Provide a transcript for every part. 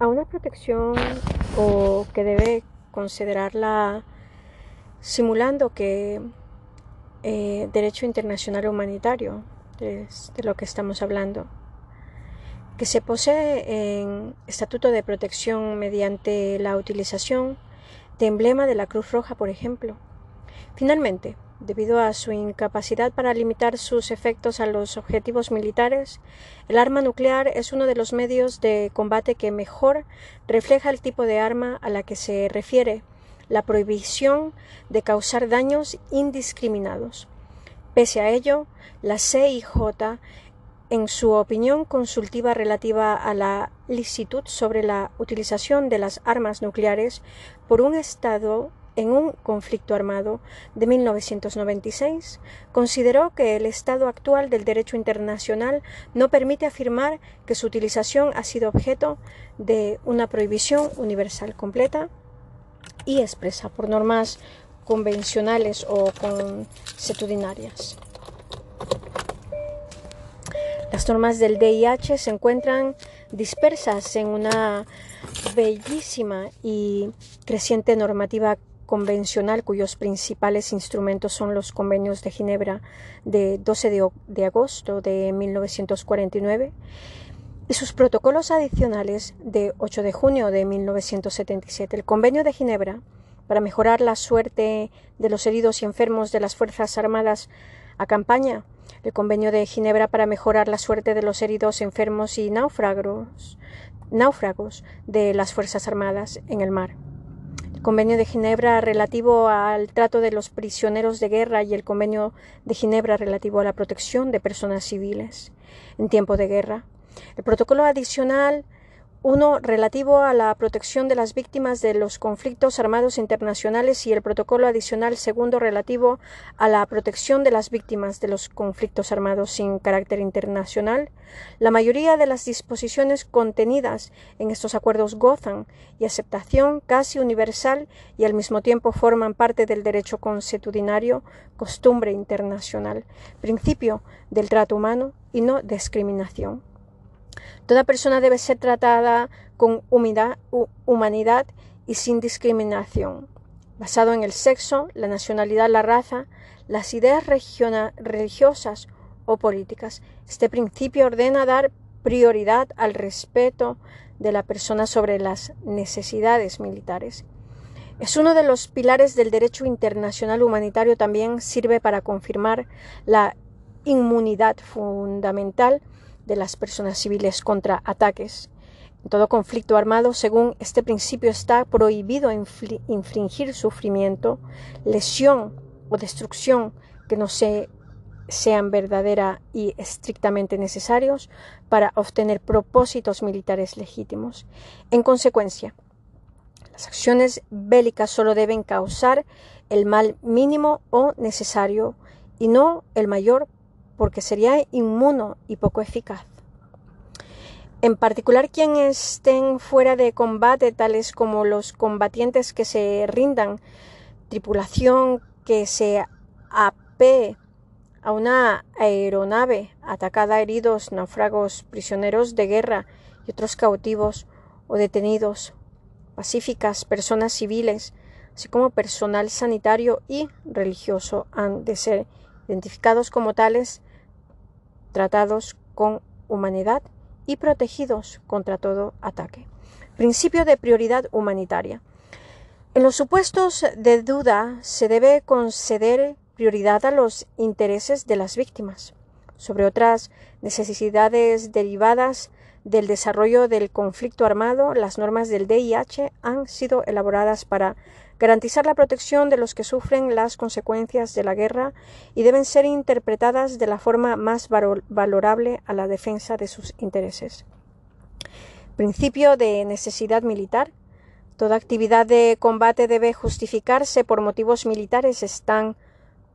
a una protección o que debe considerarla simulando que eh, derecho internacional humanitario es de lo que estamos hablando que se posee en estatuto de protección mediante la utilización de emblema de la Cruz Roja, por ejemplo. Finalmente, debido a su incapacidad para limitar sus efectos a los objetivos militares, el arma nuclear es uno de los medios de combate que mejor refleja el tipo de arma a la que se refiere la prohibición de causar daños indiscriminados. Pese a ello, la CIJ en su opinión consultiva relativa a la licitud sobre la utilización de las armas nucleares por un Estado en un conflicto armado de 1996, consideró que el estado actual del derecho internacional no permite afirmar que su utilización ha sido objeto de una prohibición universal completa y expresa por normas convencionales o consuetudinarias. Las normas del DIH se encuentran dispersas en una bellísima y creciente normativa convencional cuyos principales instrumentos son los convenios de Ginebra de 12 de, agosto de 1949 y sus protocolos adicionales de 8 de junio de 1977. El convenio de Ginebra para mejorar la suerte de los heridos y enfermos de las Fuerzas Armadas a campaña el Convenio de Ginebra para mejorar la suerte de los heridos, enfermos y náufragos, náufragos de las Fuerzas Armadas en el mar. Convenio de Ginebra relativo al trato de los prisioneros de guerra y el Convenio de Ginebra relativo a la protección de personas civiles en tiempo de guerra. El protocolo adicional uno relativo a la protección de las víctimas de los conflictos armados internacionales y el protocolo adicional segundo relativo a la protección de las víctimas de los conflictos armados sin carácter internacional. La mayoría de las disposiciones contenidas en estos acuerdos gozan y aceptación casi universal y al mismo tiempo forman parte del derecho consuetudinario, costumbre internacional, principio del trato humano y no discriminación. Toda persona debe ser tratada con humanidad y sin discriminación, basado en el sexo, la nacionalidad, la raza, las ideas religiosas o políticas. Este principio ordena dar prioridad al respeto de la persona sobre las necesidades militares. Es uno de los pilares del derecho internacional humanitario, también sirve para confirmar la inmunidad fundamental de las personas civiles contra ataques. En todo conflicto armado, según este principio, está prohibido infringir sufrimiento, lesión o destrucción que no sean verdadera y estrictamente necesarios para obtener propósitos militares legítimos. En consecuencia, las acciones bélicas solo deben causar el mal mínimo o necesario y no el mayor porque sería inmuno y poco eficaz. En particular, quienes estén fuera de combate, tales como los combatientes que se rindan, tripulación que se apee a una aeronave atacada, heridos, náufragos, prisioneros de guerra y otros cautivos o detenidos, pacíficas, personas civiles, así como personal sanitario y religioso, han de ser identificados como tales tratados con humanidad y protegidos contra todo ataque. Principio de prioridad humanitaria. En los supuestos de duda se debe conceder prioridad a los intereses de las víctimas sobre otras necesidades derivadas del desarrollo del conflicto armado, las normas del DIH han sido elaboradas para garantizar la protección de los que sufren las consecuencias de la guerra y deben ser interpretadas de la forma más valorable a la defensa de sus intereses. Principio de necesidad militar. Toda actividad de combate debe justificarse por motivos militares. Están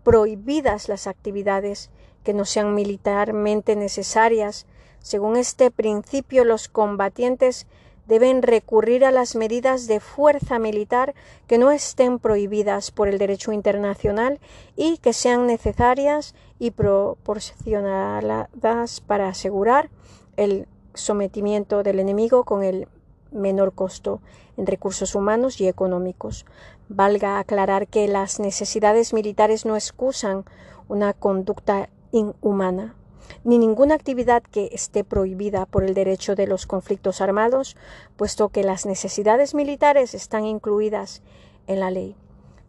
prohibidas las actividades que no sean militarmente necesarias. Según este principio, los combatientes deben recurrir a las medidas de fuerza militar que no estén prohibidas por el derecho internacional y que sean necesarias y proporcionadas para asegurar el sometimiento del enemigo con el menor costo en recursos humanos y económicos. Valga aclarar que las necesidades militares no excusan una conducta inhumana, ni ninguna actividad que esté prohibida por el derecho de los conflictos armados, puesto que las necesidades militares están incluidas en la ley.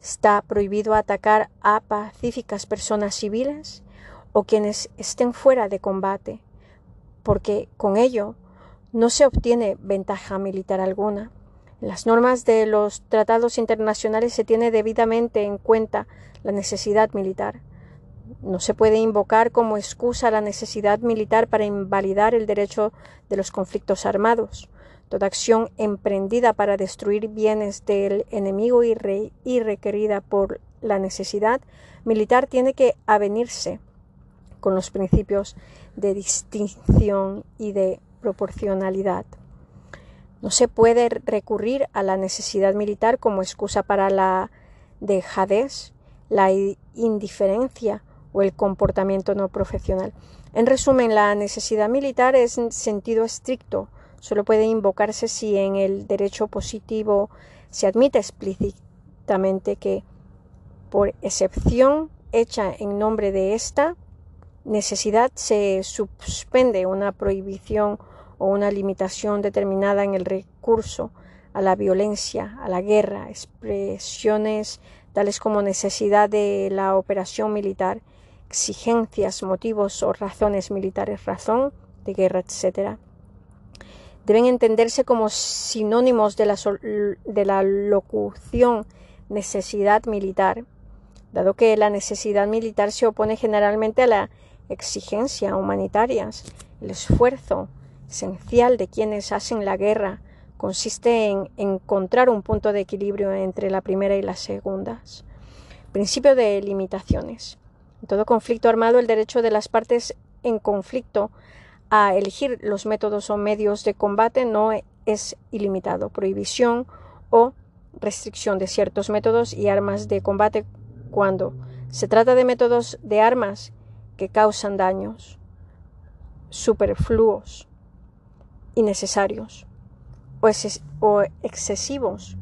Está prohibido atacar a pacíficas personas civiles o quienes estén fuera de combate, porque con ello no se obtiene ventaja militar alguna. Las normas de los tratados internacionales se tiene debidamente en cuenta la necesidad militar. No se puede invocar como excusa la necesidad militar para invalidar el derecho de los conflictos armados. Toda acción emprendida para destruir bienes del enemigo y, requerida por la necesidad militar tiene que avenirse con los principios de distinción y de proporcionalidad. No se puede recurrir a la necesidad militar como excusa para la dejadez, la indiferencia o el comportamiento no profesional. En resumen, la necesidad militar es en sentido estricto solo puede invocarse si en el derecho positivo se admite explícitamente que, por excepción hecha en nombre de esta necesidad, se suspende una prohibición o una limitación determinada en el recurso a la violencia, a la guerra, expresiones tales como necesidad de la operación militar, exigencias, motivos o razones militares, razón de guerra, etc deben entenderse como sinónimos de la, de la locución necesidad militar, dado que la necesidad militar se opone generalmente a la exigencia humanitaria. El esfuerzo esencial de quienes hacen la guerra consiste en encontrar un punto de equilibrio entre la primera y las segundas. Principio de limitaciones. En todo conflicto armado, el derecho de las partes en conflicto a elegir los métodos o medios de combate no es ilimitado. Prohibición o restricción de ciertos métodos y armas de combate cuando se trata de métodos de armas que causan daños superfluos, innecesarios o, o excesivos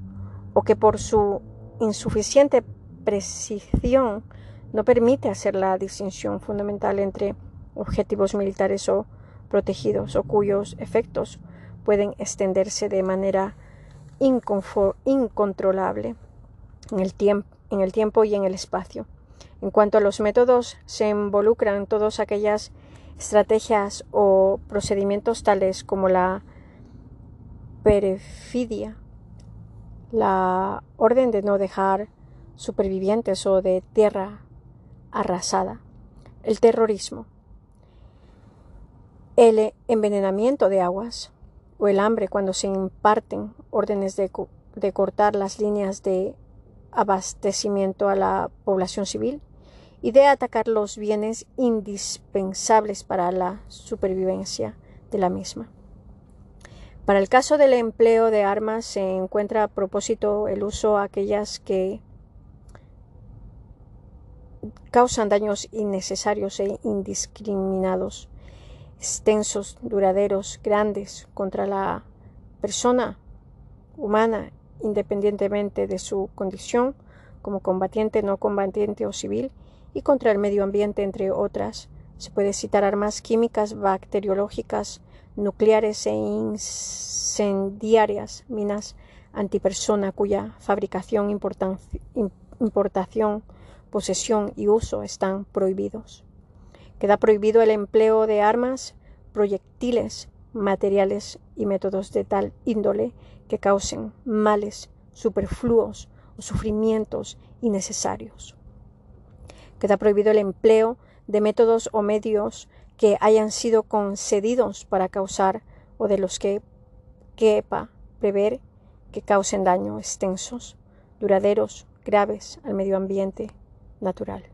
o que por su insuficiente precisión no permite hacer la distinción fundamental entre objetivos militares o protegidos o cuyos efectos pueden extenderse de manera incontrolable en el, tiempo y en el espacio. En cuanto a los métodos, se involucran todas aquellas estrategias o procedimientos tales como la perfidia, la orden de no dejar supervivientes o de tierra arrasada, el terrorismo, el envenenamiento de aguas o el hambre cuando se imparten órdenes de, cortar las líneas de abastecimiento a la población civil y de atacar los bienes indispensables para la supervivencia de la misma. Para el caso del empleo de armas se encuentra a propósito el uso de aquellas que causan daños innecesarios e indiscriminados extensos, duraderos, grandes contra la persona humana independientemente de su condición como combatiente, no combatiente o civil, y contra el medio ambiente, entre otras. Se puede citar armas químicas, bacteriológicas, nucleares e incendiarias, minas antipersona cuya fabricación, importación, posesión y uso están prohibidos. Queda prohibido el empleo de armas, proyectiles, materiales y métodos de tal índole que causen males superfluos o sufrimientos innecesarios. Queda prohibido el empleo de métodos o medios que hayan sido concedidos para causar o de los que quepa prever que causen daño extensos, duraderos, graves al medio ambiente natural.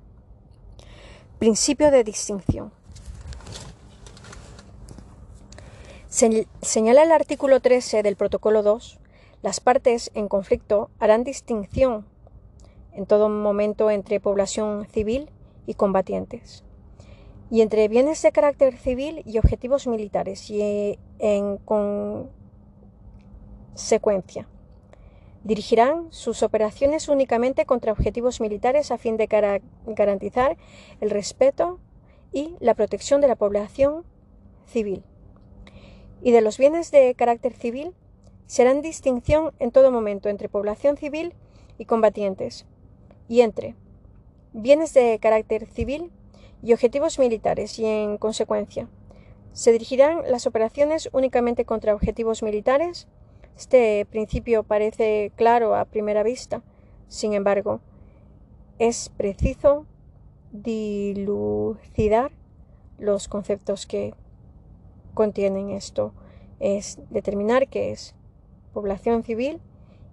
Principio de distinción. Señala el artículo 13 del Protocolo 2, las partes en conflicto harán distinción en todo momento entre población civil y combatientes, y entre bienes de carácter civil y objetivos militares, y en secuencia. Dirigirán sus operaciones únicamente contra objetivos militares a fin de garantizar el respeto y la protección de la población civil. Y de los bienes de carácter civil serán distinción en todo momento entre población civil y combatientes, y entre bienes de carácter civil y objetivos militares, y en consecuencia, se dirigirán las operaciones únicamente contra objetivos militares. Este principio parece claro a primera vista. Sin embargo, es preciso dilucidar los conceptos que contienen esto. Es determinar qué es población civil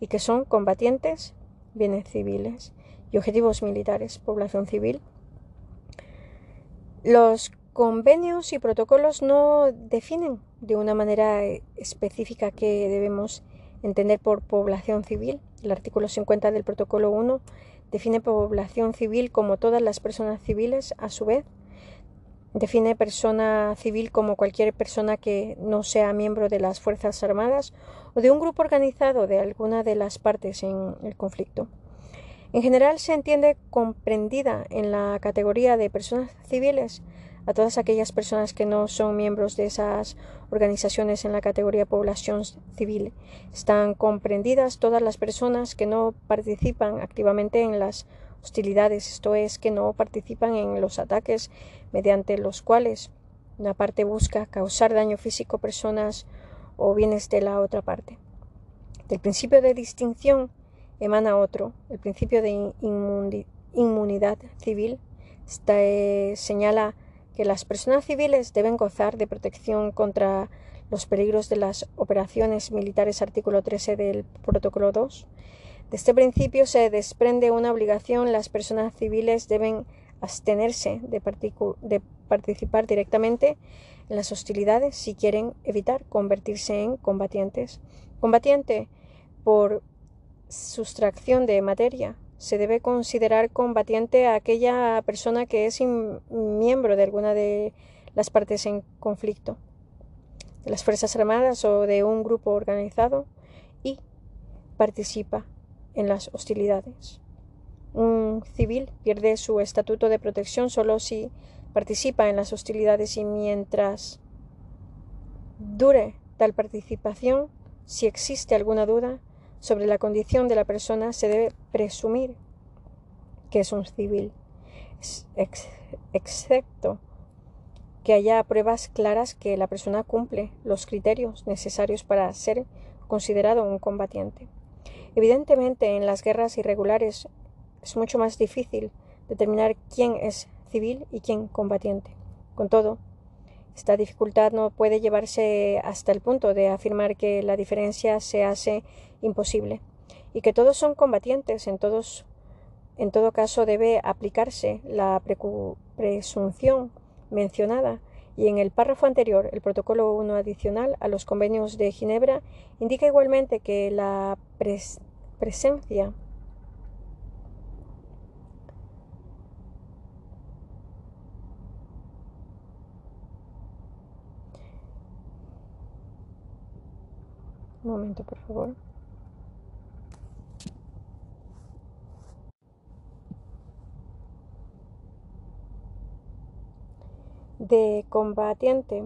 y que son combatientes, bienes civiles y objetivos militares, población civil. Los convenios y protocolos no definen de una manera específica qué debemos entender por población civil. El artículo 50 del protocolo 1 define población civil como todas las personas civiles a su vez. Define persona civil como cualquier persona que no sea miembro de las Fuerzas Armadas o de un grupo organizado de alguna de las partes en el conflicto. En general se entiende comprendida en la categoría de personas civiles a todas aquellas personas que no son miembros de esas organizaciones en la categoría población civil. Están comprendidas todas las personas que no participan activamente en las hostilidades, esto es, que no participan en los ataques mediante los cuales una parte busca causar daño físico a personas o bienes de la otra parte. Del principio de distinción emana otro, el principio de inmunidad civil. Esta, señala que las personas civiles deben gozar de protección contra los peligros de las operaciones militares artículo 13 del protocolo 2. De este principio se desprende una obligación. Las personas civiles deben abstenerse de, participar directamente en las hostilidades si quieren evitar convertirse en combatientes. Combatiente por sustracción de materia se debe considerar combatiente a aquella persona que es miembro de alguna de las partes en conflicto, de las Fuerzas Armadas o de un grupo organizado y participa en las hostilidades. Un civil pierde su estatuto de protección solo si participa en las hostilidades y mientras dure tal participación, si existe alguna duda, sobre la condición de la persona se debe presumir que es un civil, excepto que haya pruebas claras que la persona cumple los criterios necesarios para ser considerado un combatiente. Evidentemente, en las guerras irregulares es mucho más difícil determinar quién es civil y quién combatiente. Con todo, esta dificultad no puede llevarse hasta el punto de afirmar que la diferencia se hace imposible y que todos son combatientes. En, todos, en todo caso debe aplicarse la presunción mencionada y en el párrafo anterior, el protocolo 1 adicional a los convenios de Ginebra indica igualmente que la presencia Un momento, por favor. De combatiente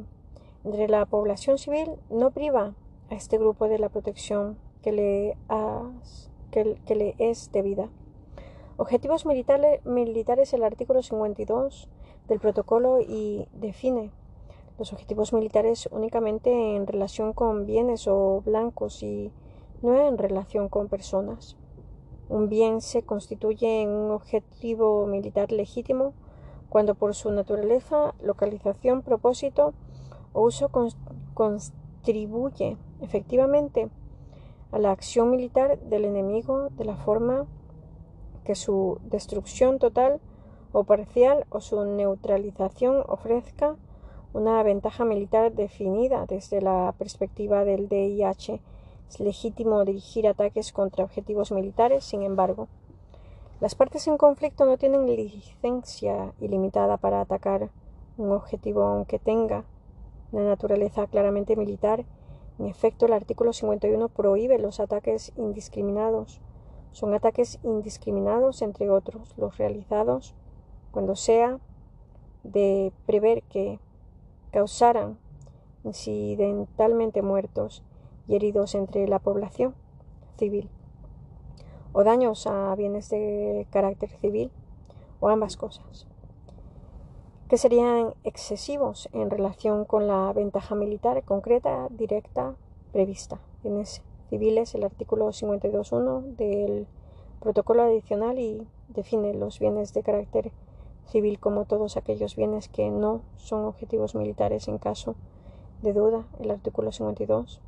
entre la población civil no priva a este grupo de la protección que le, que, le es debida. Objetivos militares, militares el artículo 52 del protocolo y define los objetivos militares únicamente en relación con bienes o blancos y no en relación con personas. Un bien se constituye en un objetivo militar legítimo cuando por su naturaleza, localización, propósito o uso contribuye efectivamente a la acción militar del enemigo de la forma que su destrucción total o parcial o su neutralización ofrezca una ventaja militar definida desde la perspectiva del DIH. Es legítimo dirigir ataques contra objetivos militares, sin embargo. Las partes en conflicto no tienen licencia ilimitada para atacar un objetivo aunque tenga una naturaleza claramente militar En efecto, el artículo 51 prohíbe los ataques indiscriminados. Son ataques indiscriminados, entre otros, los realizados cuando sea de prever que causaran incidentalmente muertos y heridos entre la población civil, o daños a bienes de carácter civil, o ambas cosas, que serían excesivos en relación con la ventaja militar concreta, directa, prevista. Bienes civiles, el artículo 52.1 del protocolo adicional y define los bienes de carácter civil como todos aquellos bienes que no son objetivos militares en caso de duda, el artículo 52,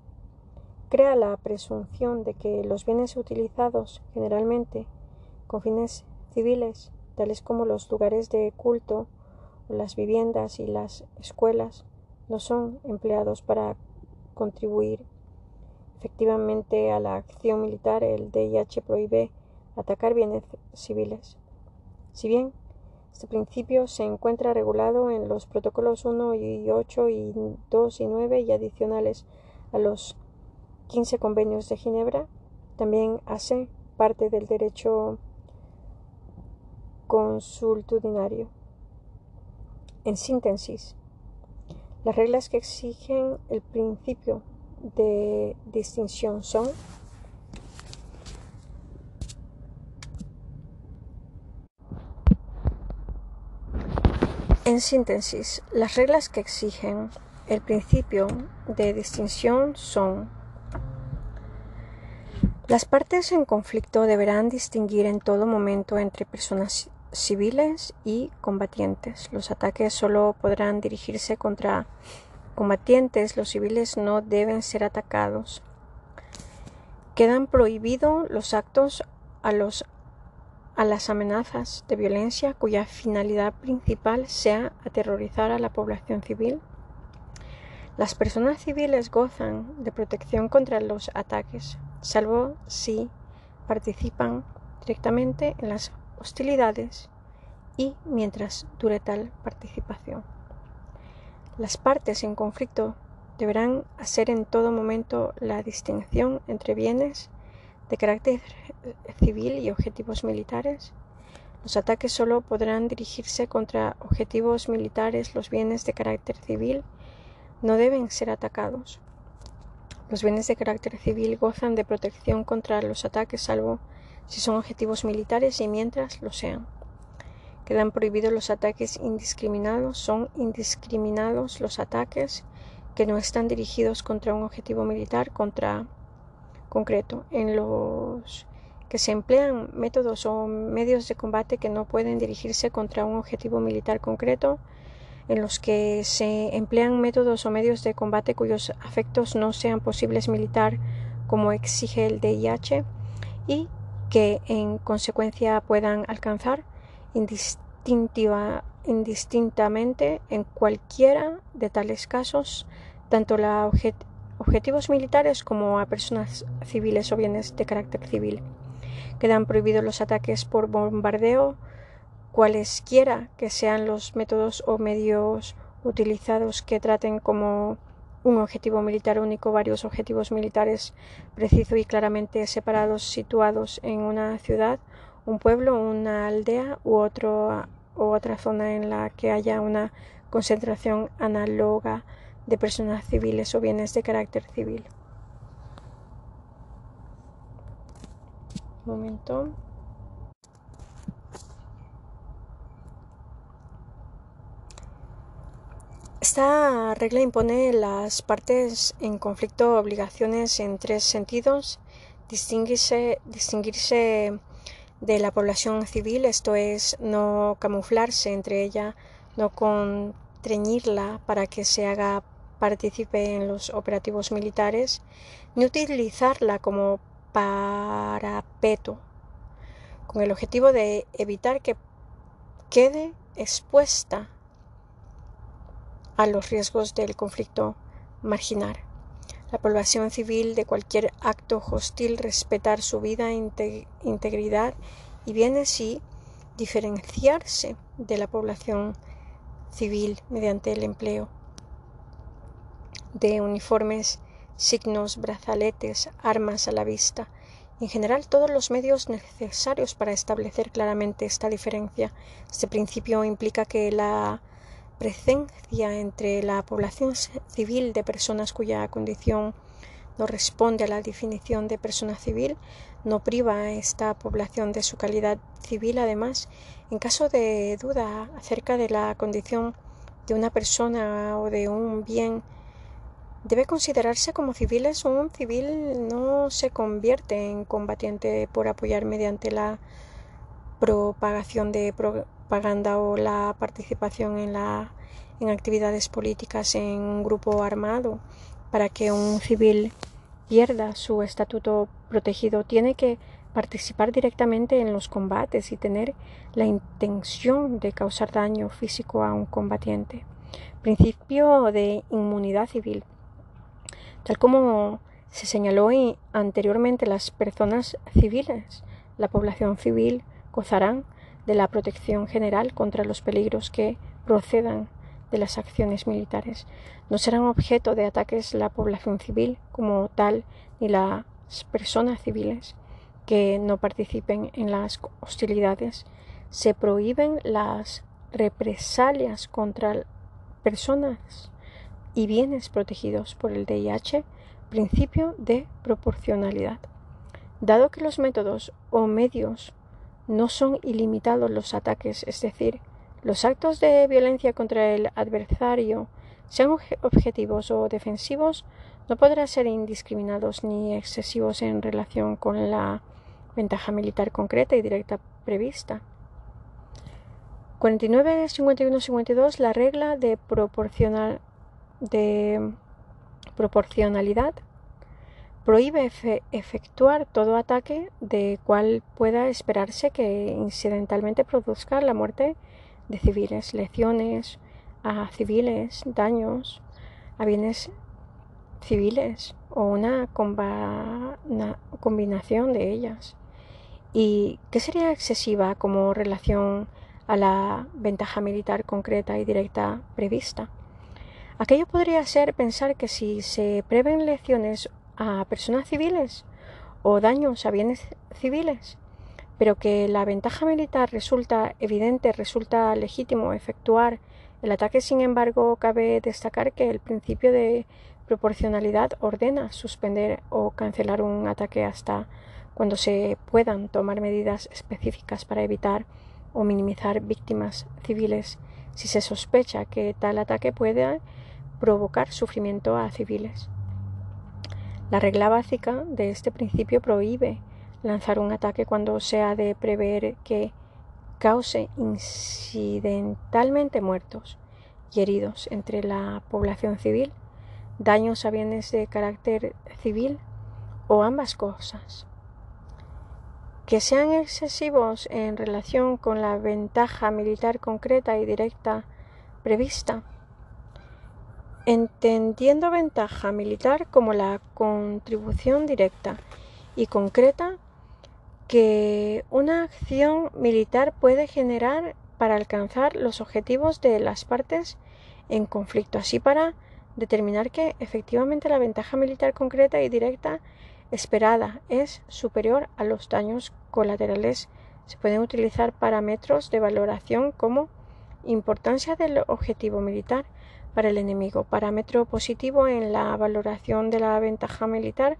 crea la presunción de que los bienes utilizados generalmente con fines civiles, tales como los lugares de culto, las viviendas y las escuelas, no son empleados para contribuir efectivamente a la acción militar. El DIH prohíbe atacar bienes civiles. Si bien este principio se encuentra regulado en los protocolos 1 y 8 y 2 y 9 y adicionales a los 15 convenios de Ginebra. También hace parte del derecho consultudinario. En síntesis, las reglas que exigen el principio de distinción son En síntesis, las reglas que exigen el principio de distinción son las partes en conflicto deberán distinguir en todo momento entre personas civiles y combatientes. Los ataques solo podrán dirigirse contra combatientes, los civiles no deben ser atacados. Quedan prohibidos los actos a las amenazas de violencia cuya finalidad principal sea aterrorizar a la población civil. Las personas civiles gozan de protección contra los ataques, salvo si participan directamente en las hostilidades y mientras dure tal participación. Las partes en conflicto deberán hacer en todo momento la distinción entre bienes de carácter civil y objetivos militares. Los ataques solo podrán dirigirse contra objetivos militares. Los bienes de carácter civil no deben ser atacados. Los bienes de carácter civil gozan de protección contra los ataques salvo si son objetivos militares y mientras lo sean. Quedan prohibidos los ataques indiscriminados. Son indiscriminados los ataques que no están dirigidos contra un objetivo militar, contra concreto, en los que se emplean métodos o medios de combate que no pueden dirigirse contra un objetivo militar concreto, en los que se emplean métodos o medios de combate cuyos efectos no sean posibles militar como exige el DIH y que en consecuencia puedan alcanzar indistintiva, indistintamente en cualquiera de tales casos tanto la objetivos militares como a personas civiles o bienes de carácter civil. Quedan prohibidos los ataques por bombardeo, cualesquiera que sean los métodos o medios utilizados que traten como un objetivo militar único varios objetivos militares precisos y claramente separados situados en una ciudad, un pueblo, una aldea u, otro, u otra zona en la que haya una concentración análoga de personas civiles o bienes de carácter civil. momento. Esta regla impone las partes en conflicto obligaciones en tres sentidos. Distinguirse, distinguirse de la población civil, esto es, no camuflarse entre ella, no contrañirla para que se haga participe en los operativos militares, ni utilizarla como parapeto, con el objetivo de evitar que quede expuesta a los riesgos del conflicto marginal. La población civil de cualquier acto hostil respetar su vida, integridad y bien así diferenciarse de la población civil mediante el empleo de uniformes signos, brazaletes, armas a la vista, en general todos los medios necesarios para establecer claramente esta diferencia. Este principio implica que la presencia entre la población civil de personas cuya condición no responde a la definición de persona civil, no priva a esta población de su calidad civil. Además, en caso de duda acerca de la condición de una persona o de un bien, debe considerarse como civiles un civil no se convierte en combatiente por apoyar mediante la propagación de propaganda o la participación en, la, en actividades políticas en un grupo armado para que un civil pierda su estatuto protegido tiene que participar directamente en los combates y tener la intención de causar daño físico a un combatiente. Principio de inmunidad civil. Tal como se señaló anteriormente, las personas civiles, la población civil, gozarán de la protección general contra los peligros que procedan de las acciones militares. No serán objeto de ataques la población civil como tal ni las personas civiles que no participen en las hostilidades. Se prohíben las represalias contra personas y bienes protegidos por el DIH, principio de proporcionalidad. Dado que los métodos o medios no son ilimitados los ataques, es decir, los actos de violencia contra el adversario, sean objetivos o defensivos, no podrán ser indiscriminados ni excesivos en relación con la ventaja militar concreta y directa prevista. 49, 51, 52. La regla de, de proporcionalidad prohíbe efectuar todo ataque de cual pueda esperarse que incidentalmente produzca la muerte de civiles, lesiones a civiles, daños a bienes civiles o una, una combinación de ellas. ¿Y qué sería excesiva como relación a la ventaja militar concreta y directa prevista? Aquello podría ser pensar que si se prevén lesiones a personas civiles o daños a bienes civiles, pero que la ventaja militar resulta evidente, resulta legítimo efectuar el ataque, sin embargo, cabe destacar que el principio de proporcionalidad ordena suspender o cancelar un ataque hasta cuando se puedan tomar medidas específicas para evitar o minimizar víctimas civiles si se sospecha que tal ataque puede provocar sufrimiento a civiles. La regla básica de este principio prohíbe lanzar un ataque cuando se ha de prever que cause incidentalmente muertos y heridos entre la población civil, daños a bienes de carácter civil o ambas cosas. Que sean excesivos en relación con la ventaja militar concreta y directa prevista, entendiendo ventaja militar como la contribución directa y concreta que una acción militar puede generar para alcanzar los objetivos de las partes en conflicto, así para determinar que efectivamente la ventaja militar concreta y directa esperada es superior a los daños colaterales. Se pueden utilizar parámetros de valoración como importancia del objetivo militar para el enemigo, parámetro positivo en la valoración de la ventaja militar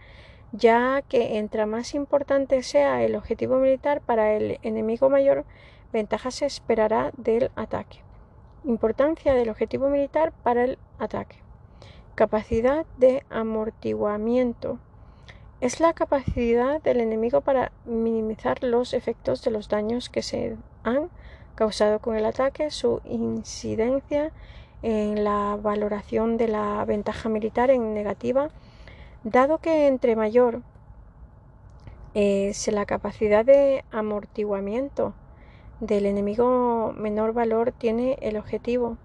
ya que entre más importante sea el objetivo militar para el enemigo mayor ventaja se esperará del ataque. Importancia del objetivo militar para el ataque. Capacidad de amortiguamiento. Es la capacidad del enemigo para minimizar los efectos de los daños que se han causado con el ataque, su incidencia en la valoración de la ventaja militar en negativa Dado que entre mayor es la capacidad de amortiguamiento del enemigo menor valor tiene el objetivo.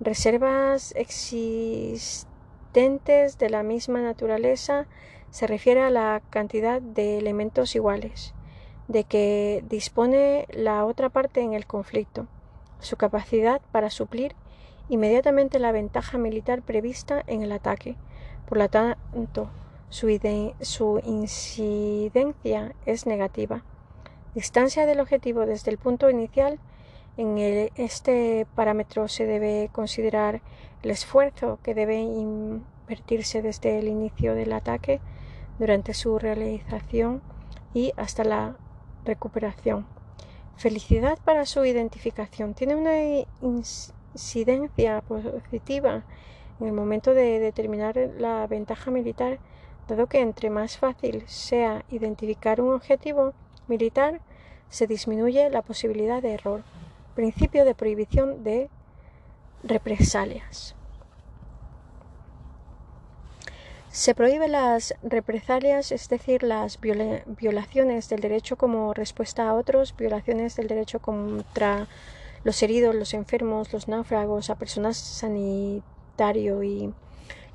Reservas existentes de la misma naturaleza se refiere a la cantidad de elementos iguales de que dispone la otra parte en el conflicto, su capacidad para suplir inmediatamente la ventaja militar prevista en el ataque, Por lo tanto, su, su incidencia es negativa. Distancia del objetivo desde el punto inicial. En este parámetro se debe considerar el esfuerzo que debe invertirse desde el inicio del ataque, durante su realización y hasta la recuperación. Felicidad para su identificación. Tiene una incidencia positiva en el momento de determinar la ventaja militar, dado que entre más fácil sea identificar un objetivo militar, se disminuye la posibilidad de error. Principio de prohibición de represalias. Se prohíben las represalias, es decir, las violaciones del derecho como respuesta a otros, violaciones del derecho contra los heridos, los enfermos, los náufragos, a personas sanitario y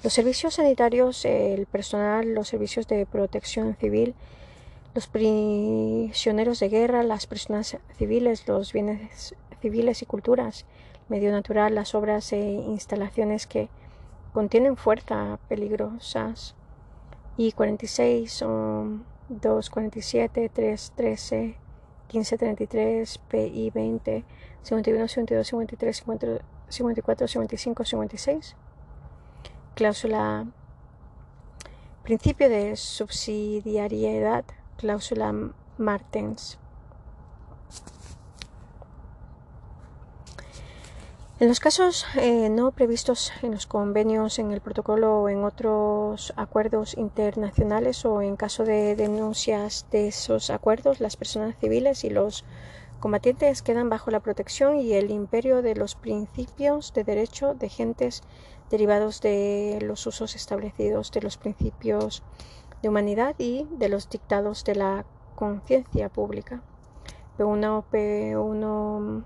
los servicios sanitarios, el personal, los servicios de protección civil, los prisioneros de guerra, las personas civiles, los bienes civiles y culturas, medio natural, las obras e instalaciones que contienen fuerza peligrosas. Y 46 son 247, 313, 1533, PI 20, 51, 52, 53, 54, 55, 56. Cláusula principio de subsidiariedad, cláusula Martens. En los casos eh, no previstos en los convenios, en el protocolo o en otros acuerdos internacionales o en caso de denuncias de esos acuerdos, las personas civiles y los combatientes quedan bajo la protección y el imperio de los principios de derecho de gentes derivados de los usos establecidos de los principios de humanidad y de los dictados de la conciencia pública. P1, P1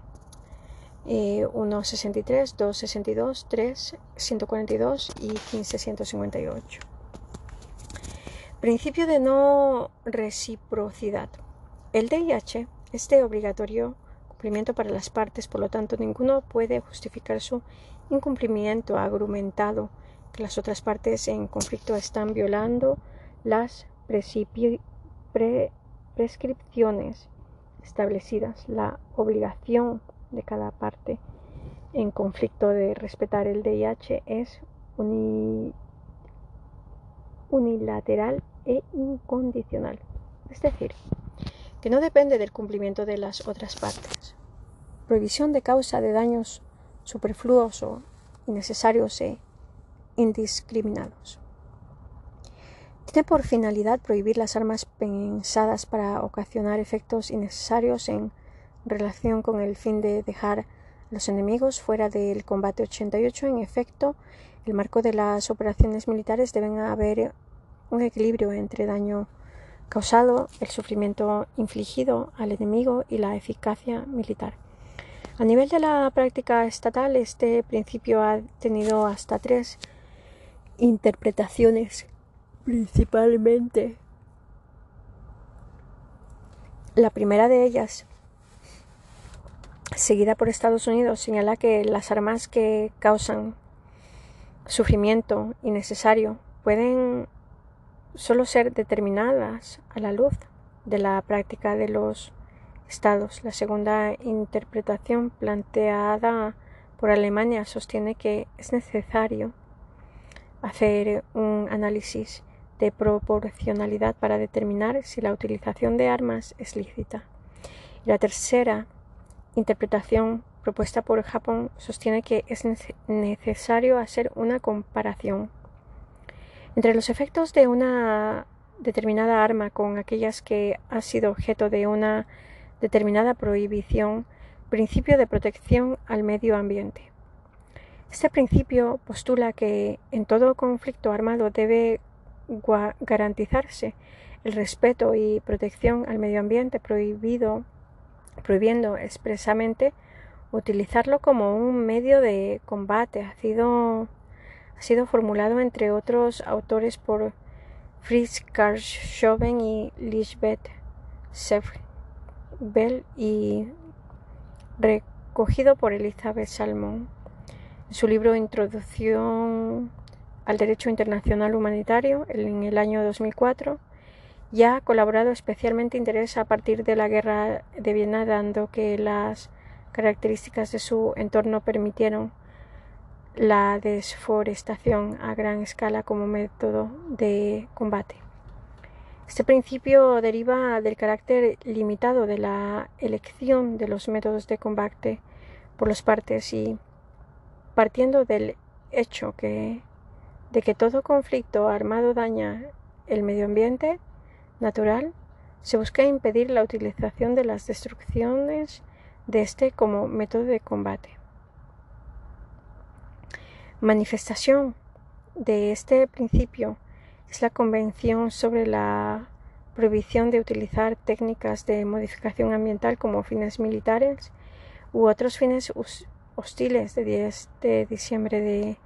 eh, 1.63, 2.62, 3, 142 y 15.158. Principio de no reciprocidad. El DIH es de obligatorio cumplimiento para las partes, por lo tanto ninguno puede justificar su incumplimiento argumentado que las otras partes en conflicto están violando las prescripciones establecidas, la obligación de cada parte en conflicto de respetar el DIH es unilateral e incondicional. Es decir, que no depende del cumplimiento de las otras partes. Prohibición de causa de daños superfluos o innecesarios e indiscriminados. Tiene por finalidad prohibir las armas pensadas para ocasionar efectos innecesarios en relación con el fin de dejar a los enemigos fuera del combate 88. En efecto, el marco de las operaciones militares deben haber un equilibrio entre daño causado, el sufrimiento infligido al enemigo y la eficacia militar. A nivel de la práctica estatal, este principio ha tenido hasta tres interpretaciones, principalmente. La primera de ellas seguida por Estados Unidos, señala que las armas que causan sufrimiento innecesario pueden solo ser determinadas a la luz de la práctica de los estados. La segunda interpretación planteada por Alemania sostiene que es necesario hacer un análisis de proporcionalidad para determinar si la utilización de armas es lícita. La tercera interpretación propuesta por Japón sostiene que es necesario hacer una comparación entre los efectos de una determinada arma con aquellas que ha sido objeto de una determinada prohibición, principio de protección al medio ambiente. Este principio postula que en todo conflicto armado debe garantizarse el respeto y protección al medio ambiente prohibido prohibiendo expresamente utilizarlo como un medio de combate. Ha sido, ha sido formulado entre otros autores por Fritz Karl Schoven y Lisbeth Bell y recogido por Elizabeth Salmon en su libro Introducción al derecho internacional humanitario en el año 2004 y ha colaborado especialmente interés a partir de la guerra de Viena, dando que las características de su entorno permitieron la desforestación a gran escala como método de combate. Este principio deriva del carácter limitado de la elección de los métodos de combate por las partes y partiendo del hecho de que todo conflicto armado daña el medio ambiente natural, se busca impedir la utilización de las destrucciones de este como método de combate. Manifestación de este principio es la Convención sobre la prohibición de utilizar técnicas de modificación ambiental como fines militares u otros fines hostiles de 10 de diciembre de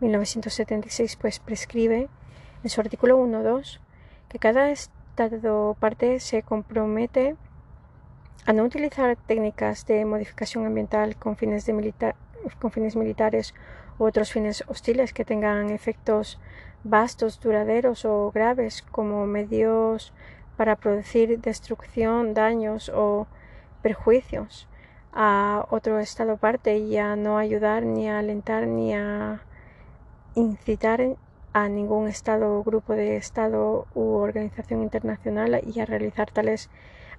1976, pues prescribe en su artículo 1.2 que cada parte se compromete a no utilizar técnicas de modificación ambiental con fines, de con fines militares u otros fines hostiles que tengan efectos vastos, duraderos o graves como medios para producir destrucción, daños o perjuicios a otro Estado parte y a no ayudar ni a alentar ni a incitar a ningún Estado o grupo de Estado u organización internacional y a realizar tales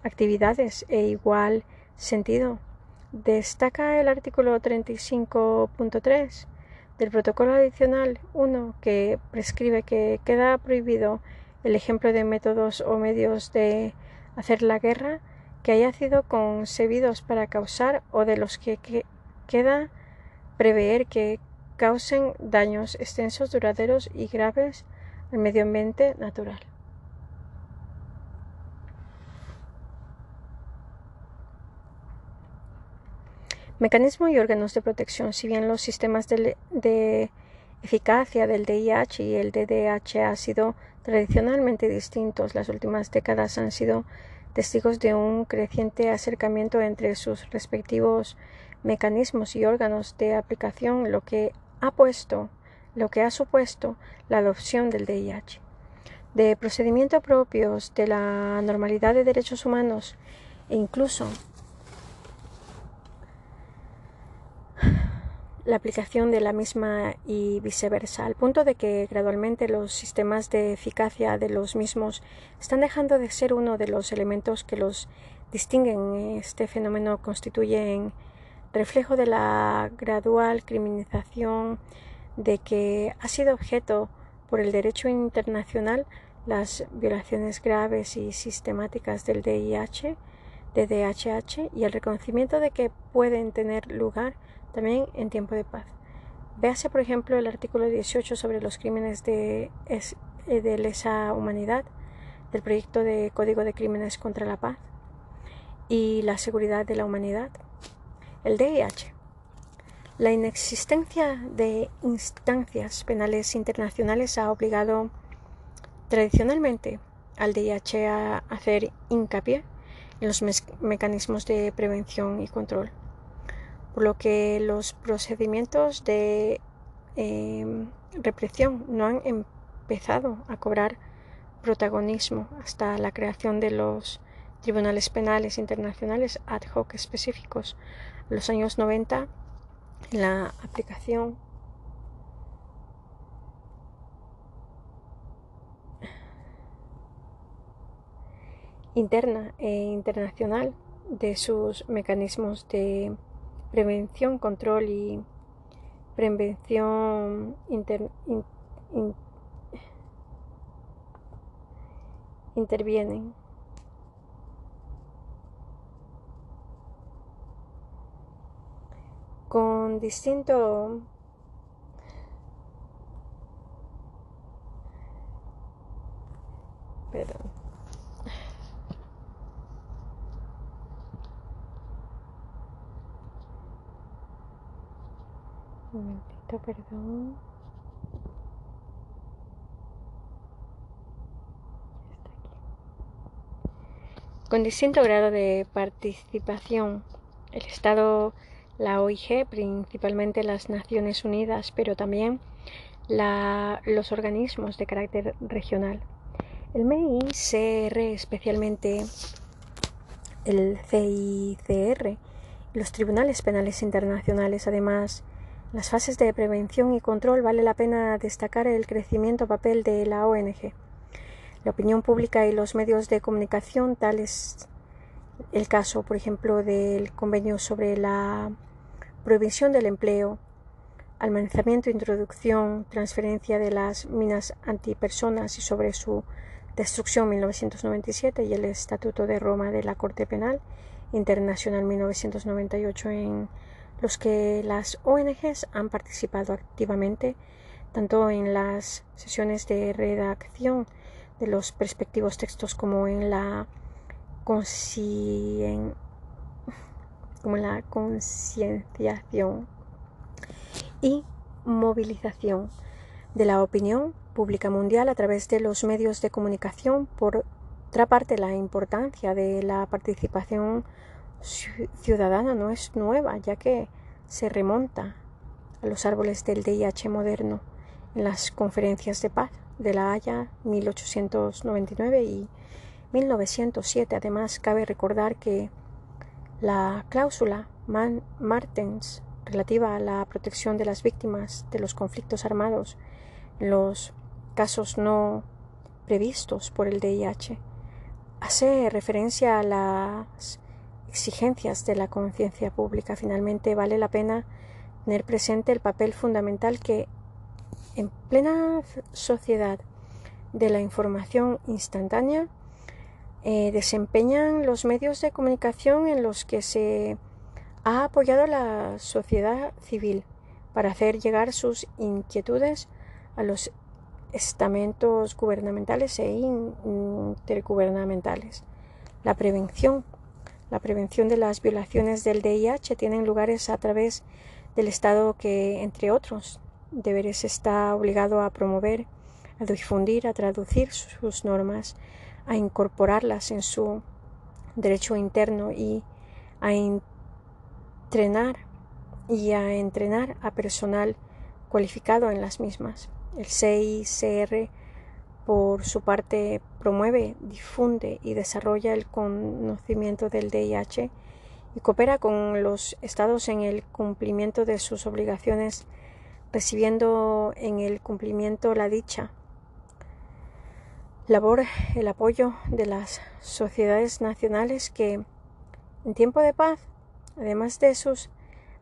actividades e igual sentido. Destaca el artículo 35.3 del Protocolo Adicional 1 que prescribe que queda prohibido el ejemplo de métodos o medios de hacer la guerra que haya sido concebidos para causar o de los que, queda prever que causen daños extensos, duraderos y graves al medio ambiente natural. Mecanismo y órganos de protección. Si bien los sistemas de, eficacia del DIH y el DDH han sido tradicionalmente distintos, las últimas décadas han sido testigos de un creciente acercamiento entre sus respectivos mecanismos y órganos de aplicación, lo que ha puesto, lo que ha supuesto la adopción del DIH. De procedimientos propios de la normalidad de derechos humanos e incluso la aplicación de la misma y viceversa, al punto de que gradualmente los sistemas de eficacia de los mismos están dejando de ser uno de los elementos que los distinguen. Este fenómeno constituye reflejo de la gradual criminalización de que ha sido objeto por el derecho internacional las violaciones graves y sistemáticas del DIH, de DHH y el reconocimiento de que pueden tener lugar también en tiempo de paz. Véase, por ejemplo, el artículo 18 sobre los crímenes de, eh, de lesa humanidad del proyecto de Código de Crímenes contra la Paz y la seguridad de la humanidad. El DIH. La inexistencia de instancias penales internacionales ha obligado tradicionalmente al DIH a hacer hincapié en los mecanismos de prevención y control por lo que los procedimientos de em, represión no han empezado a cobrar protagonismo hasta la creación de los tribunales penales internacionales ad hoc específicos. Los años 90, la aplicación interna e internacional de sus mecanismos de prevención, control y prevención intervienen. Con distinto perdón Un momentito, perdón. Con distinto grado de participación, el Estado, la OIG, principalmente las Naciones Unidas, pero también los organismos de carácter regional. El MICR, especialmente el CICR, los tribunales penales internacionales, además, las fases de prevención y control vale la pena destacar el crecimiento papel de la ONG. La opinión pública y los medios de comunicación, tal es el caso, por ejemplo, del convenio sobre la prohibición del empleo, almacenamiento, introducción, transferencia de las minas antipersonas y sobre su destrucción 1997 y el Estatuto de Roma de la Corte Penal Internacional 1998 en los que las ONGs han participado activamente tanto en las sesiones de redacción de los respectivos textos como en la como la concienciación y movilización de la opinión pública mundial a través de los medios de comunicación. Por otra parte, la importancia de la participación ciudadana no es nueva, ya que se remonta a los árboles del DIH moderno en las conferencias de paz de La Haya 1899 y 1907. Además, cabe recordar que la cláusula Martens relativa a la protección de las víctimas de los conflictos armados los casos no previstos por el DIH hace referencia a las exigencias de la conciencia pública. Finalmente, vale la pena tener presente el papel fundamental que en plena sociedad de la información instantánea eh, desempeñan los medios de comunicación en los que se ha apoyado la sociedad civil para hacer llegar sus inquietudes a los estamentos gubernamentales e intergubernamentales. La prevención. La prevención de las violaciones del DIH tienen lugares a través del Estado que, entre otros deberes, está obligado a promover, a difundir, a traducir sus normas a incorporarlas en su derecho interno y a entrenar y a entrenar a personal cualificado en las mismas. El CICR, por su parte, promueve, difunde y desarrolla el conocimiento del DIH y coopera con los estados en el cumplimiento de sus obligaciones, recibiendo en el cumplimiento la dicha labor el apoyo de las sociedades nacionales que en tiempo de paz, además de sus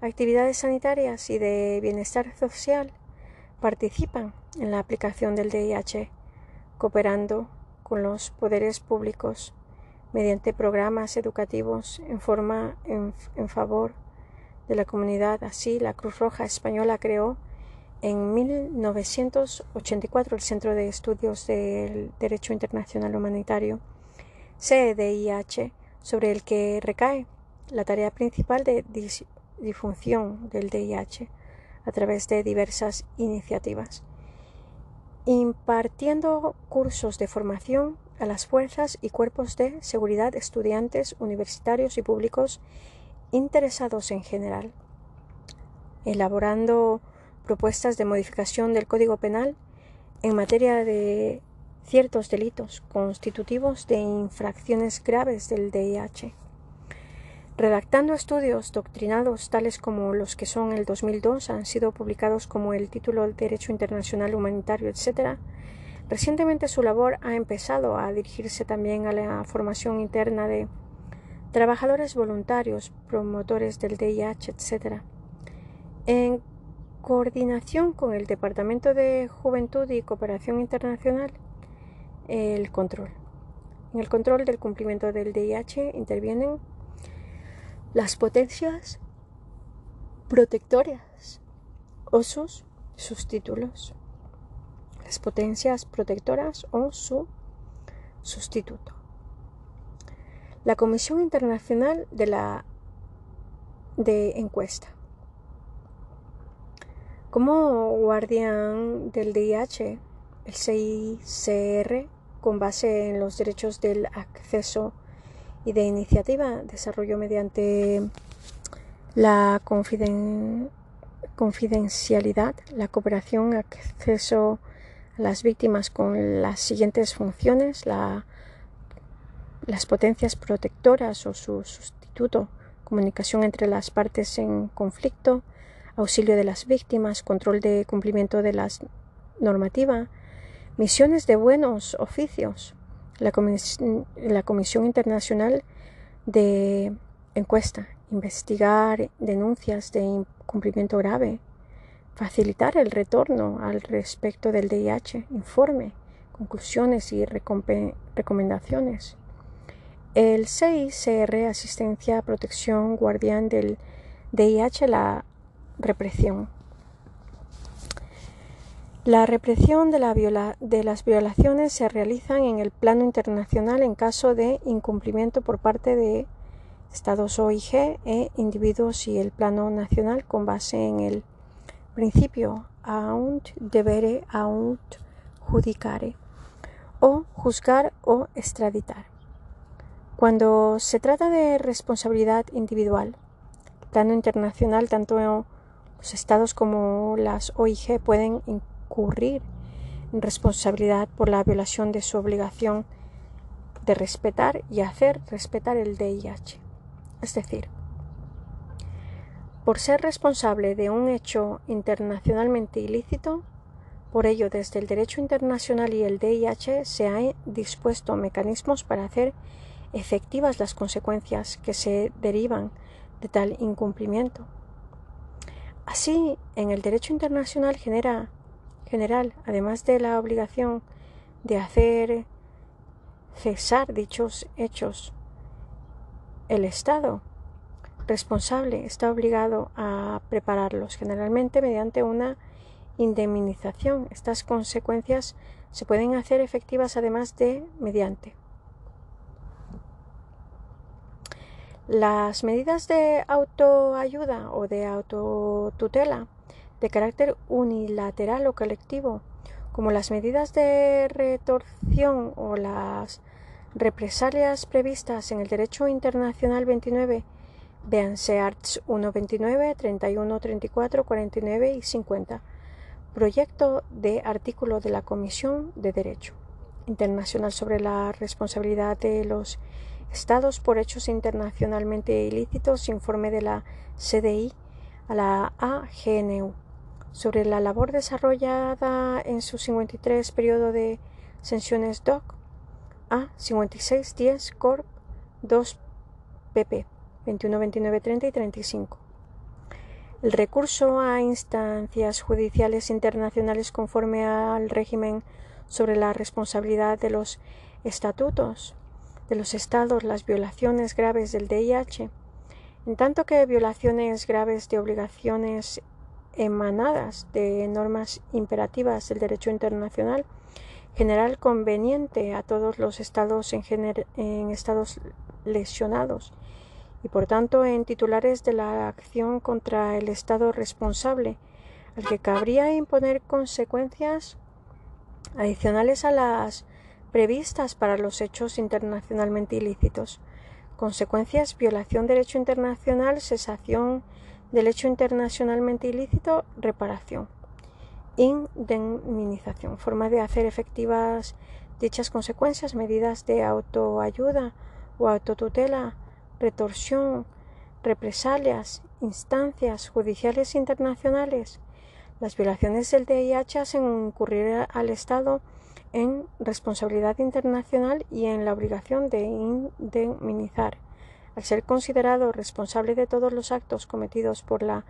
actividades sanitarias y de bienestar social, participan en la aplicación del DIH, cooperando con los poderes públicos mediante programas educativos en forma en, en favor de la comunidad. Así, la Cruz Roja Española creó en 1984, el Centro de Estudios del Derecho Internacional Humanitario, CDIH, sobre el que recae la tarea principal de difusión del DIH a través de diversas iniciativas, impartiendo cursos de formación a las fuerzas y cuerpos de seguridad, estudiantes, universitarios y públicos interesados en general, elaborando propuestas de modificación del Código Penal en materia de ciertos delitos constitutivos de infracciones graves del DIH. Redactando estudios doctrinados tales como los que son el 2002 han sido publicados como el título del Derecho Internacional Humanitario, etc., recientemente su labor ha empezado a dirigirse también a la formación interna de trabajadores voluntarios, promotores del DIH, etc. En coordinación con el Departamento de Juventud y Cooperación Internacional, el control. En el control del cumplimiento del DIH intervienen las potencias protectoras o sus sustitutos. Las potencias protectoras o su sustituto. La Comisión Internacional de la de Encuesta como guardián del DIH, el CICR, con base en los derechos del acceso y de iniciativa, desarrolló mediante la confidencialidad, la cooperación, acceso a las víctimas con las siguientes funciones, la, las potencias protectoras o su sustituto, comunicación entre las partes en conflicto, auxilio de las víctimas, control de cumplimiento de la normativa, misiones de buenos oficios, la, la Comisión Internacional de Encuesta, investigar denuncias de incumplimiento grave, facilitar el retorno al respecto del DIH, informe, conclusiones y recomendaciones. El CICR, Asistencia, Protección, Guardián del DIH, la represión. La represión de, las violaciones se realizan en el plano internacional en caso de incumplimiento por parte de estados OIG e individuos y el plano nacional con base en el principio aunt debere aunt judicare o juzgar o extraditar. Cuando se trata de responsabilidad individual, plano internacional, tanto los estados como las OIG pueden incurrir en responsabilidad por la violación de su obligación de respetar y hacer respetar el DIH es decir, por ser responsable de un hecho internacionalmente ilícito, por ello desde el derecho internacional y el DIH se han dispuesto mecanismos para hacer efectivas las consecuencias que se derivan de tal incumplimiento. Así, en el derecho internacional general, además de la obligación de hacer cesar dichos hechos el Estado responsable está obligado a prepararlos, generalmente mediante una indemnización. Estas consecuencias se pueden hacer efectivas además de mediante las medidas de autoayuda o de autotutela de carácter unilateral o colectivo, como las medidas de retorción o las Represalias previstas en el Derecho Internacional 29. Véanse Arts 1, 29, 31, 34, 49 y 50. Proyecto de artículo de la Comisión de Derecho Internacional sobre la responsabilidad de los Estados por hechos internacionalmente ilícitos, informe de la CDI a la AGNU sobre la labor desarrollada en su 53 periodo de sesiones DOC a 5610 Corp 2 PP 21 29 30 y 35. El recurso a instancias judiciales internacionales conforme al régimen sobre la responsabilidad de los estatutos de los estados, las violaciones graves del DIH, en tanto que violaciones graves de obligaciones emanadas de normas imperativas del derecho internacional general conveniente a todos los estados en, en estados lesionados y por tanto en titulares de la acción contra el estado responsable al que cabría imponer consecuencias adicionales a las previstas para los hechos internacionalmente ilícitos. Consecuencias violación derecho internacional, cesación del hecho internacionalmente ilícito, reparación indemnización, forma de hacer efectivas dichas consecuencias, medidas de autoayuda o autotutela, retorsión, represalias, instancias judiciales internacionales. Las violaciones del DIH hacen incurrir al Estado en responsabilidad internacional y en la obligación de indemnizar. Al ser considerado responsable de todos los actos cometidos por la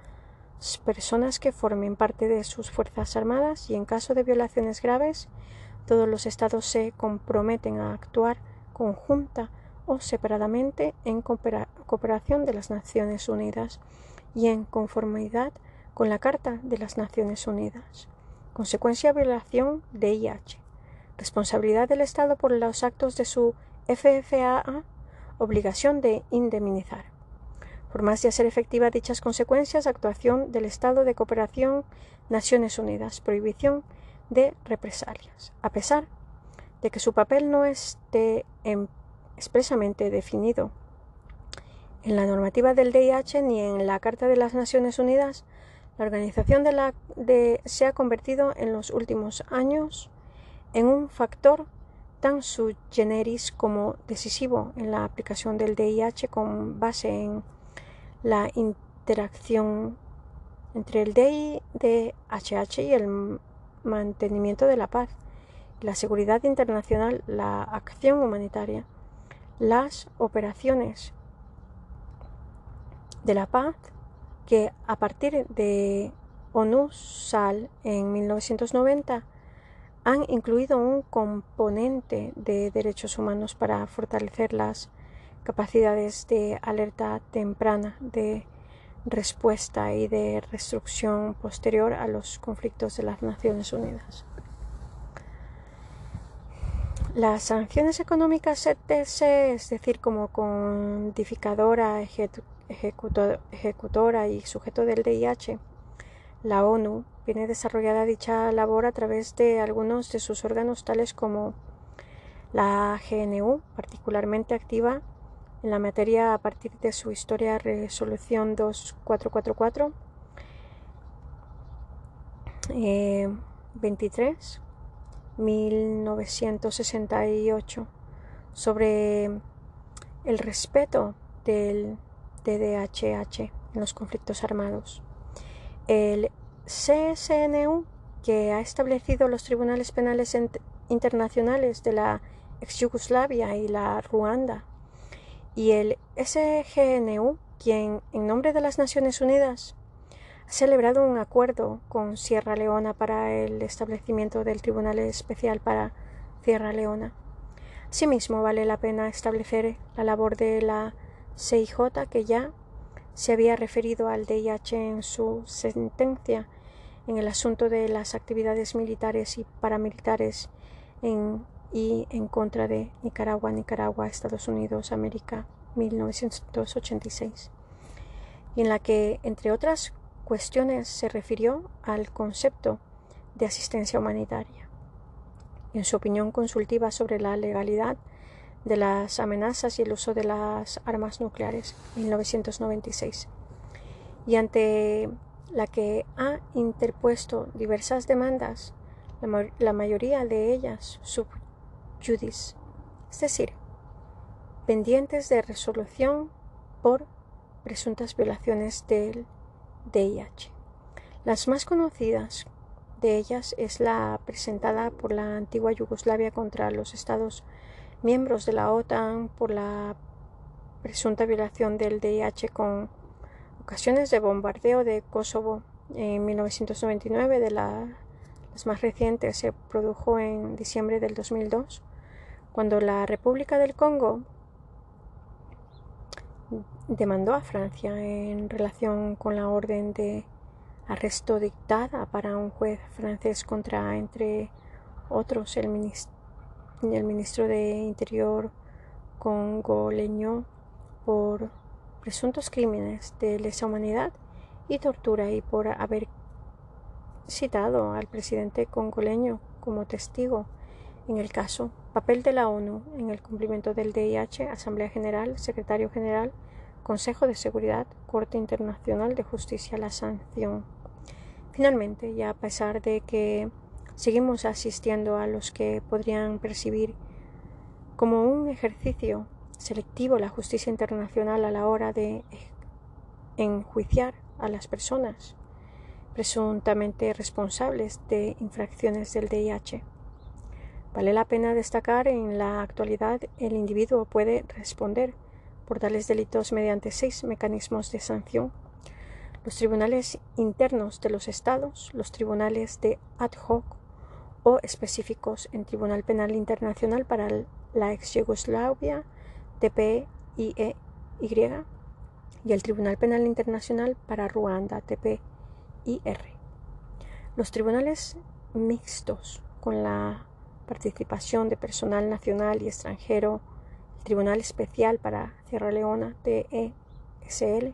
personas que formen parte de sus Fuerzas Armadas y en caso de violaciones graves, todos los Estados se comprometen a actuar conjunta o separadamente en cooperación de las Naciones Unidas y en conformidad con la Carta de las Naciones Unidas. Consecuencia violación de IH. Responsabilidad del Estado por los actos de su FFAA. Obligación de indemnizar. Por más de hacer efectiva dichas consecuencias, actuación del Estado de Cooperación Naciones Unidas, prohibición de represalias. A pesar de que su papel no esté expresamente definido en la normativa del DIH ni en la Carta de las Naciones Unidas, La organización de la, se ha convertido en los últimos años en un factor tan sui generis como decisivo en la aplicación del DIH con base en la interacción entre el DIHH y el mantenimiento de la paz, la seguridad internacional, la acción humanitaria, las operaciones de la paz que a partir de ONU-SAL en 1990 han incluido un componente de derechos humanos para fortalecer las capacidades de alerta temprana, de respuesta y de restricción posterior a los conflictos de las Naciones Unidas. Las sanciones económicas ETC, es decir, como codificadora, ejecutora y sujeto del DIH, la ONU viene desarrollada dicha labor a través de algunos de sus órganos tales como la GNU, particularmente activa en la materia a partir de su historia Resolución 2444, 23, 1968, sobre el respeto del DDHH en los conflictos armados. El CSNU, que ha establecido los tribunales penales internacionales de la ex Yugoslavia y la Ruanda, y el SGNU, quien en nombre de las Naciones Unidas ha celebrado un acuerdo con Sierra Leona para el establecimiento del Tribunal Especial para Sierra Leona. Asimismo, vale la pena establecer la labor de la CIJ que ya se había referido al DIH en su sentencia en el asunto de las actividades militares y paramilitares en y en contra de Nicaragua, Nicaragua, Estados Unidos, América, 1986, y en la que, entre otras cuestiones, se refirió al concepto de asistencia humanitaria. En su opinión consultiva sobre la legalidad de las amenazas y el uso de las armas nucleares, 1996, y ante la que ha interpuesto diversas demandas, la, mayoría de ellas sub judice, es decir, pendientes de resolución por presuntas violaciones del DIH. Las más conocidas de ellas es la presentada por la antigua Yugoslavia contra los Estados miembros de la OTAN por la presunta violación del DIH con ocasiones de bombardeo de Kosovo en 1999. De las más recientes se produjo en diciembre del 2002, cuando la República del Congo demandó a Francia en relación con la orden de arresto dictada para un juez francés contra, entre otros, el el ministro de Interior congoleño por presuntos crímenes de lesa humanidad y tortura y por haber citado al presidente congoleño como testigo en el caso papel de la ONU en el cumplimiento del DIH, Asamblea General, Secretario General, Consejo de Seguridad, Corte Internacional de Justicia, la sanción. Finalmente, y a pesar de que seguimos asistiendo a los que podrían percibir como un ejercicio selectivo la justicia internacional a la hora de enjuiciar a las personas presuntamente responsables de infracciones del DIH. Vale la pena destacar en la actualidad el individuo puede responder por tales delitos mediante seis mecanismos de sanción. Los tribunales internos de los estados, los tribunales de ad hoc o específicos en Tribunal Penal Internacional para la ex Yugoslavia, TPIEY, y el Tribunal Penal Internacional para Ruanda, TPIR. Los tribunales mixtos con la participación de personal nacional y extranjero, el Tribunal Especial para Sierra Leona, TESL,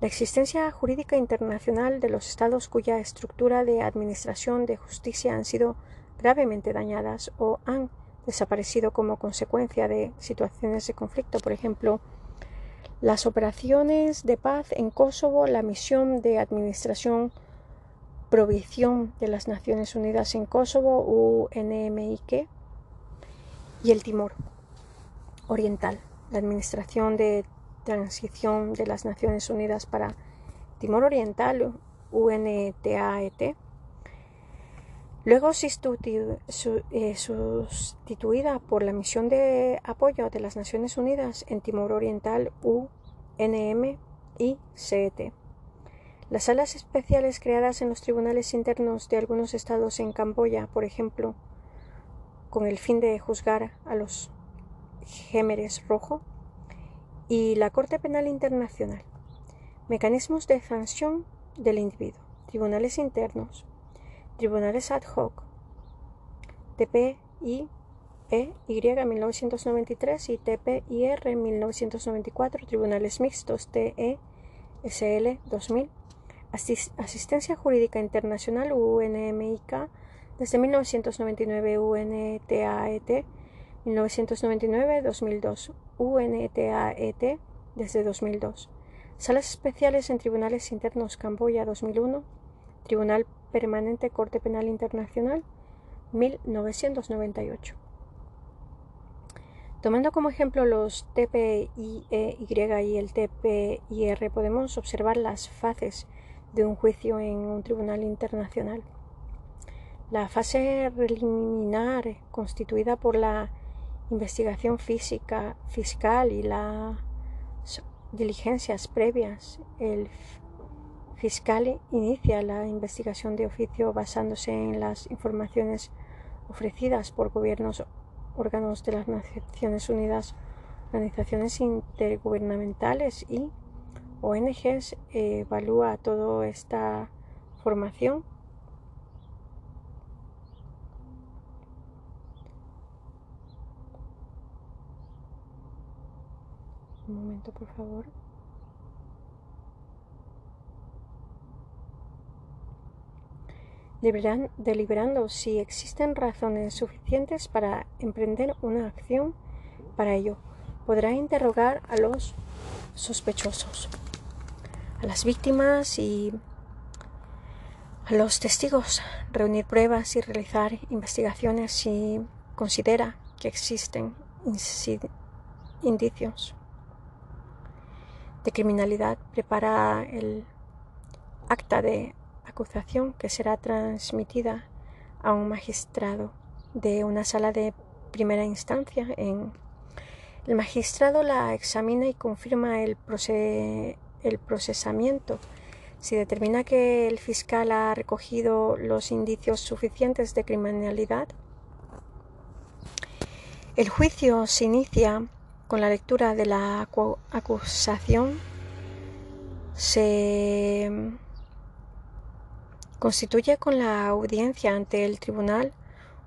la existencia jurídica internacional de los estados cuya estructura de administración de justicia han sido gravemente dañadas o han desaparecido como consecuencia de situaciones de conflicto, por ejemplo, las operaciones de paz en Kosovo, la misión de administración provisión de las Naciones Unidas en Kosovo, UNMIK, y el Timor Oriental, la Administración de Transición de las Naciones Unidas para Timor Oriental, UNTAET, luego eh, sustituida por la Misión de Apoyo de las Naciones Unidas en Timor Oriental, UNM y CET. Las salas especiales creadas en los tribunales internos de algunos estados en Camboya, por ejemplo, con el fin de juzgar a los Gémeres Rojo, y la Corte Penal Internacional. Mecanismos de sanción del individuo. Tribunales internos. Tribunales ad hoc. TPI e y 1993 y TPIR 1994, tribunales mixtos TE SL 2000, Asistencia Jurídica Internacional UNMIK desde 1999 UNTAET 1999-2002 UNTAET desde 2002 Salas Especiales en Tribunales Internos Camboya 2001 Tribunal Permanente Corte Penal Internacional 1998 Tomando como ejemplo los TPIE y el TPIR podemos observar las fases de un juicio en un tribunal internacional. La fase preliminar, constituida por la investigación física, fiscal y las diligencias previas, el fiscal inicia la investigación de oficio basándose en las informaciones ofrecidas por gobiernos, órganos de las Naciones Unidas, organizaciones intergubernamentales y ONGs evalúa toda esta formación. Un momento, por favor. Deliberando si existen razones suficientes para emprender una acción para ello. Podrá interrogar a los sospechosos a las víctimas y a los testigos, reunir pruebas y realizar investigaciones si considera que existen indicios de criminalidad, prepara el acta de acusación que será transmitida a un magistrado de una sala de primera instancia. El magistrado la examina y confirma el, el procesamiento. Si determina que el fiscal ha recogido los indicios suficientes de criminalidad, el juicio se inicia con la lectura de la acusación, se constituye con la audiencia ante el tribunal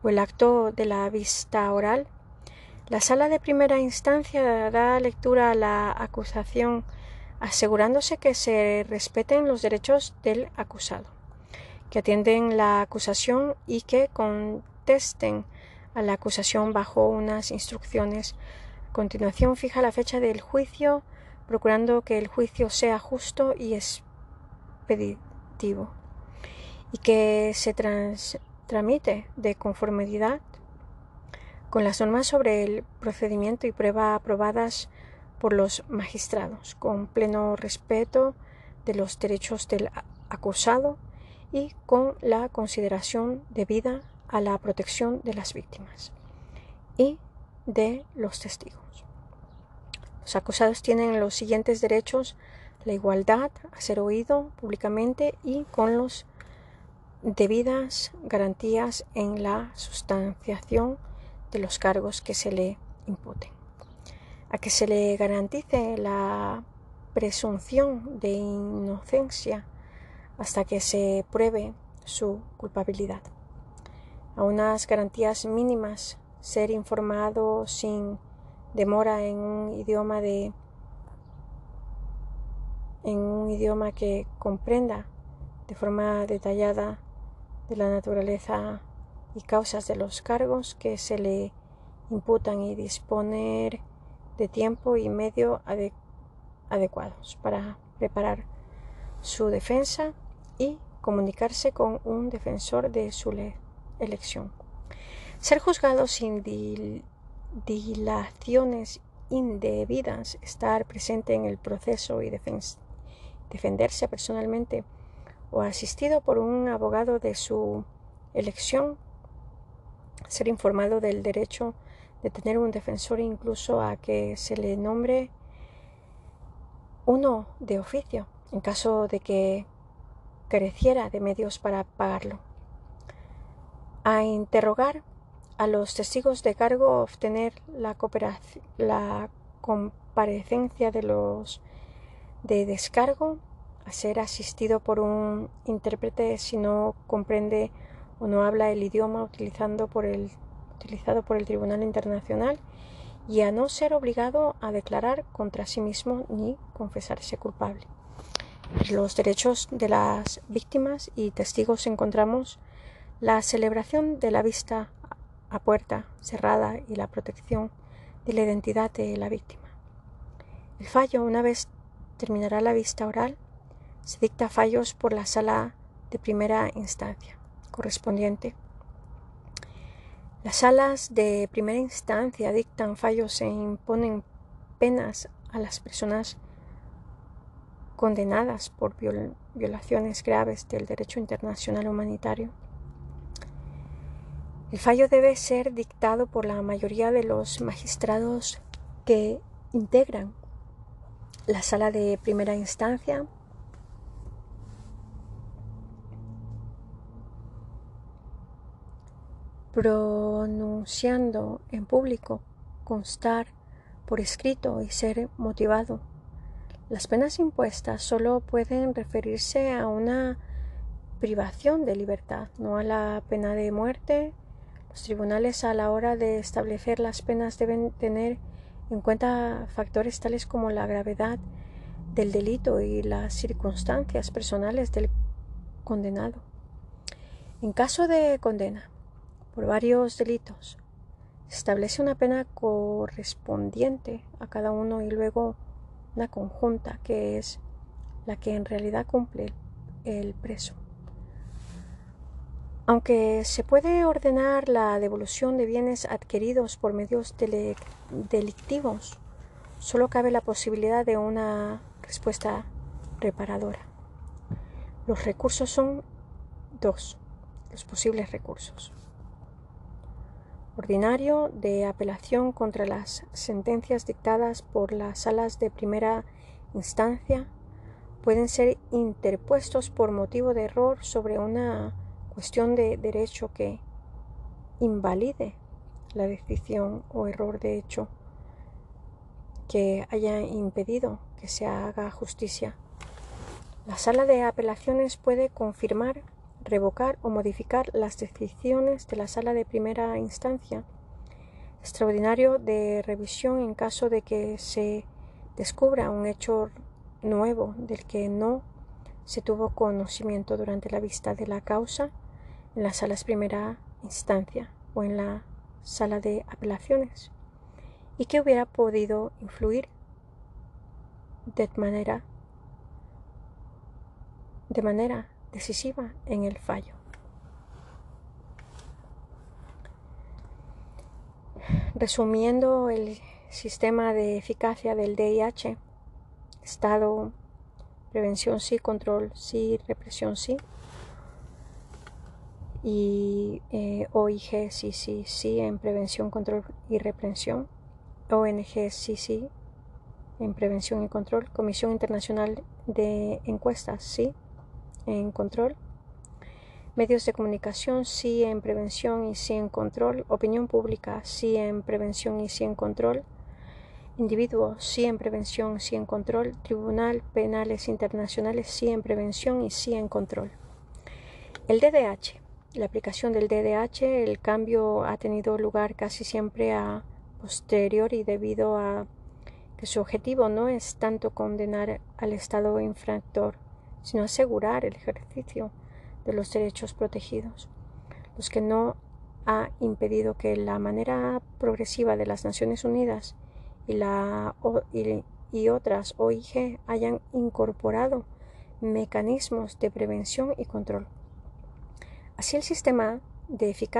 o el acto de la vista oral. La sala de primera instancia da lectura a la acusación asegurándose que se respeten los derechos del acusado, que atienden la acusación y que contesten a la acusación bajo unas instrucciones. A continuación fija la fecha del juicio, procurando que el juicio sea justo y expeditivo y que se tramite de conformidad con las normas sobre el procedimiento y prueba aprobadas por los magistrados, con pleno respeto de los derechos del acusado y con la consideración debida a la protección de las víctimas y de los testigos. Los acusados tienen los siguientes derechos la igualdad, a ser oído públicamente y con las debidas garantías en la sustanciación de los cargos que se le imputen a que se le garantice la presunción de inocencia hasta que se pruebe su culpabilidad. A unas garantías mínimas, ser informado sin demora en un idioma de en un idioma que comprenda de forma detallada de la naturaleza y causas de los cargos que se le imputan y disponer de tiempo y medio adecuados para preparar su defensa y comunicarse con un defensor de su elección. Ser juzgado sin dilaciones indebidas, estar presente en el proceso y defenderse personalmente o asistido por un abogado de su elección, ser informado del derecho de tener un defensor incluso a que se le nombre uno de oficio en caso de que careciera de medios para pagarlo. A interrogar a los testigos de cargo, obtener la, la comparecencia de los de descargo, a ser asistido por un intérprete si no comprende o no habla el idioma utilizando por el, utilizado por el Tribunal Internacional y a no ser obligado a declarar contra sí mismo ni confesarse culpable los derechos de las víctimas y testigos encontramos la celebración de la vista a puerta cerrada y la protección de la identidad de la víctima. El fallo, una vez terminará la vista oral, se dicta fallos por la sala de primera instancia correspondiente. Las salas de primera instancia dictan fallos e imponen penas a las personas condenadas por violaciones graves del derecho internacional humanitario. El fallo debe ser dictado por la mayoría de los magistrados que integran la sala de primera instancia pronunciando en público, constar por escrito y ser motivado las penas impuestas solo pueden referirse a una privación de libertad, no a la pena de muerte. Los tribunales a la hora de establecer las penas deben tener en cuenta factores tales como la gravedad del delito y las circunstancias personales del condenado. En caso de condena por varios delitos, se establece una pena correspondiente a cada uno y luego una conjunta que es la que en realidad cumple el preso. Aunque se puede ordenar la devolución de bienes adquiridos por medios delictivos, solo cabe la posibilidad de una respuesta reparadora. Los recursos son dos, los posibles recursos ordinario de apelación contra las sentencias dictadas por las salas de primera instancia pueden ser interpuestos por motivo de error sobre una cuestión de derecho que invalide la decisión o error de hecho que haya impedido que se haga justicia. La sala de apelaciones puede confirmar revocar o modificar las decisiones de la sala de primera instancia. Extraordinario de revisión en caso de que se descubra un hecho nuevo del que no se tuvo conocimiento durante la vista de la causa en las salas primera instancia o en la sala de apelaciones y que hubiera podido influir de manera de manera decisiva en el fallo. Resumiendo el sistema de eficacia del DIH, estado, prevención sí, control sí, represión sí, y eh, OIG sí, sí, sí en prevención, control y represión, ONG sí, sí en prevención y control, Comisión Internacional de Encuestas sí, en control. Medios de comunicación sí en prevención y sí en control. Opinión pública sí en prevención y sí en control. Individuos sí en prevención, sí en control. Tribunal Penales Internacionales sí en prevención y sí en control. El DDH. La aplicación del DDH, el cambio ha tenido lugar casi siempre a posterior y debido a que su objetivo no es tanto condenar al Estado infractor sino asegurar el ejercicio de los derechos protegidos, los que no ha impedido que la manera progresiva de las Naciones Unidas y y otras OIG hayan incorporado mecanismos de prevención y control. Así el sistema de eficacia